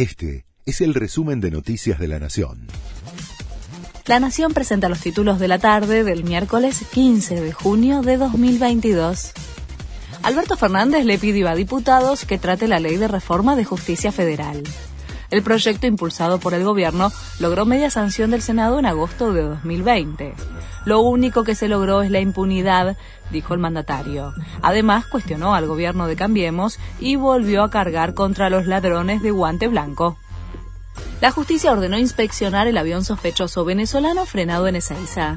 Este es el resumen de Noticias de la Nación. La Nación presenta los títulos de la tarde del miércoles 15 de junio de 2022. Alberto Fernández le pidió a diputados que trate la ley de reforma de justicia federal. El proyecto impulsado por el gobierno logró media sanción del Senado en agosto de 2020. Lo único que se logró es la impunidad, dijo el mandatario. Además, cuestionó al gobierno de Cambiemos y volvió a cargar contra los ladrones de guante blanco. La justicia ordenó inspeccionar el avión sospechoso venezolano frenado en Ezeiza.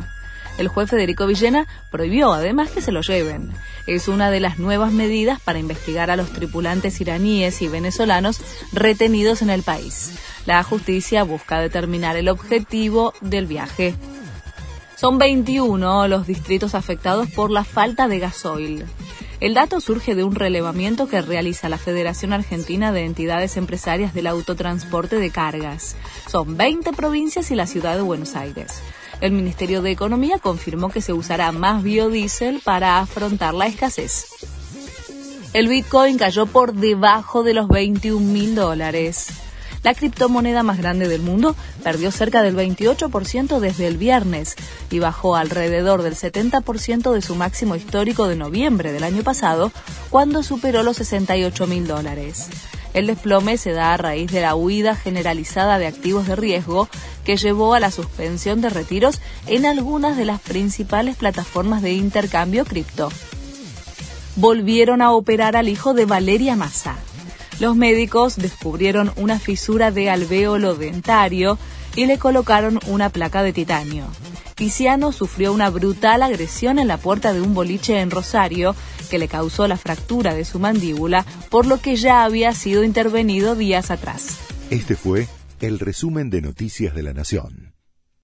El juez Federico Villena prohibió además que se lo lleven. Es una de las nuevas medidas para investigar a los tripulantes iraníes y venezolanos retenidos en el país. La justicia busca determinar el objetivo del viaje. Son 21 los distritos afectados por la falta de gasoil. El dato surge de un relevamiento que realiza la Federación Argentina de Entidades Empresarias del Autotransporte de Cargas. Son 20 provincias y la ciudad de Buenos Aires. El Ministerio de Economía confirmó que se usará más biodiesel para afrontar la escasez. El Bitcoin cayó por debajo de los 21 mil dólares. La criptomoneda más grande del mundo perdió cerca del 28% desde el viernes y bajó alrededor del 70% de su máximo histórico de noviembre del año pasado, cuando superó los 68 mil dólares. El desplome se da a raíz de la huida generalizada de activos de riesgo que llevó a la suspensión de retiros en algunas de las principales plataformas de intercambio cripto. Volvieron a operar al hijo de Valeria Massa. Los médicos descubrieron una fisura de alvéolo dentario y le colocaron una placa de titanio. Tiziano sufrió una brutal agresión en la puerta de un boliche en Rosario que le causó la fractura de su mandíbula, por lo que ya había sido intervenido días atrás. Este fue el resumen de Noticias de la Nación.